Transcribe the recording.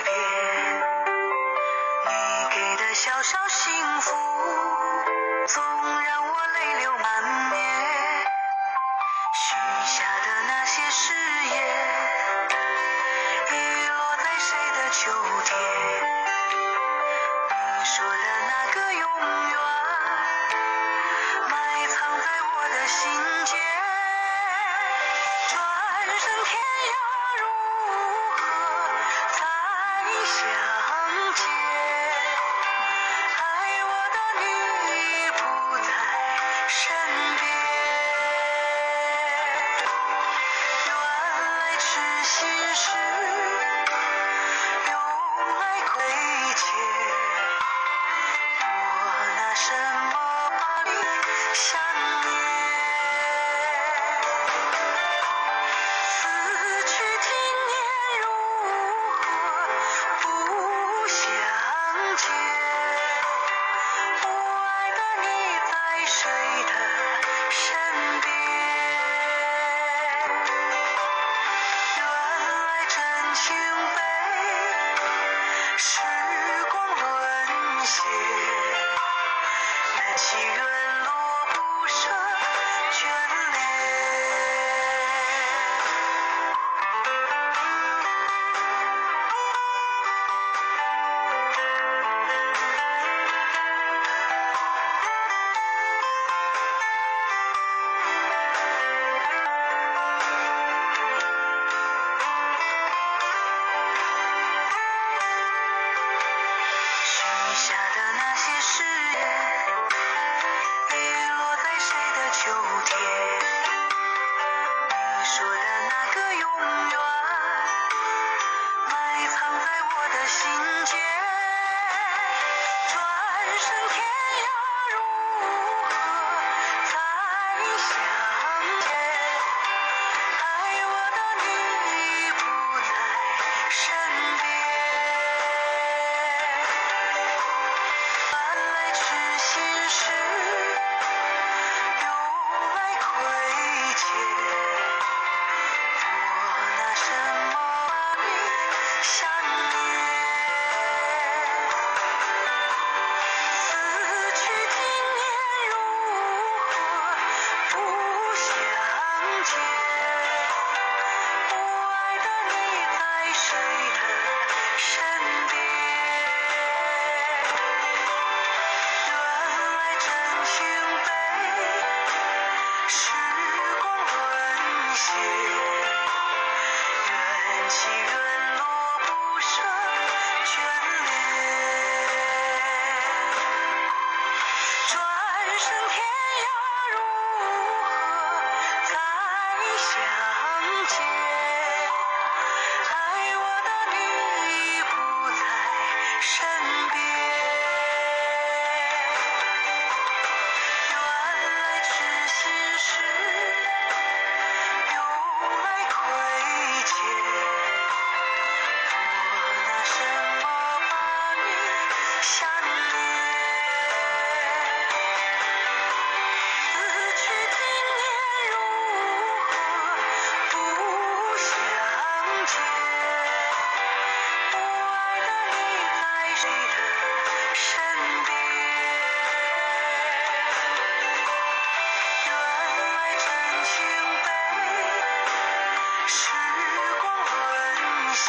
离别，你给的小小幸福总让我泪流满面，许下的那些誓言雨落在谁的秋天，你说的那个永远埋藏在我的心间，转身天涯。想念，此去经年如何不相见？我爱的你在谁的身边？原来真情。相连爱我的你已不在身边。换来痴心事又来亏欠我拿什么把你想生天涯如何再相见，爱我的你已不在身边。原来痴心事用来亏欠，我拿什么把你想念？你的身边原来真情被时光沦陷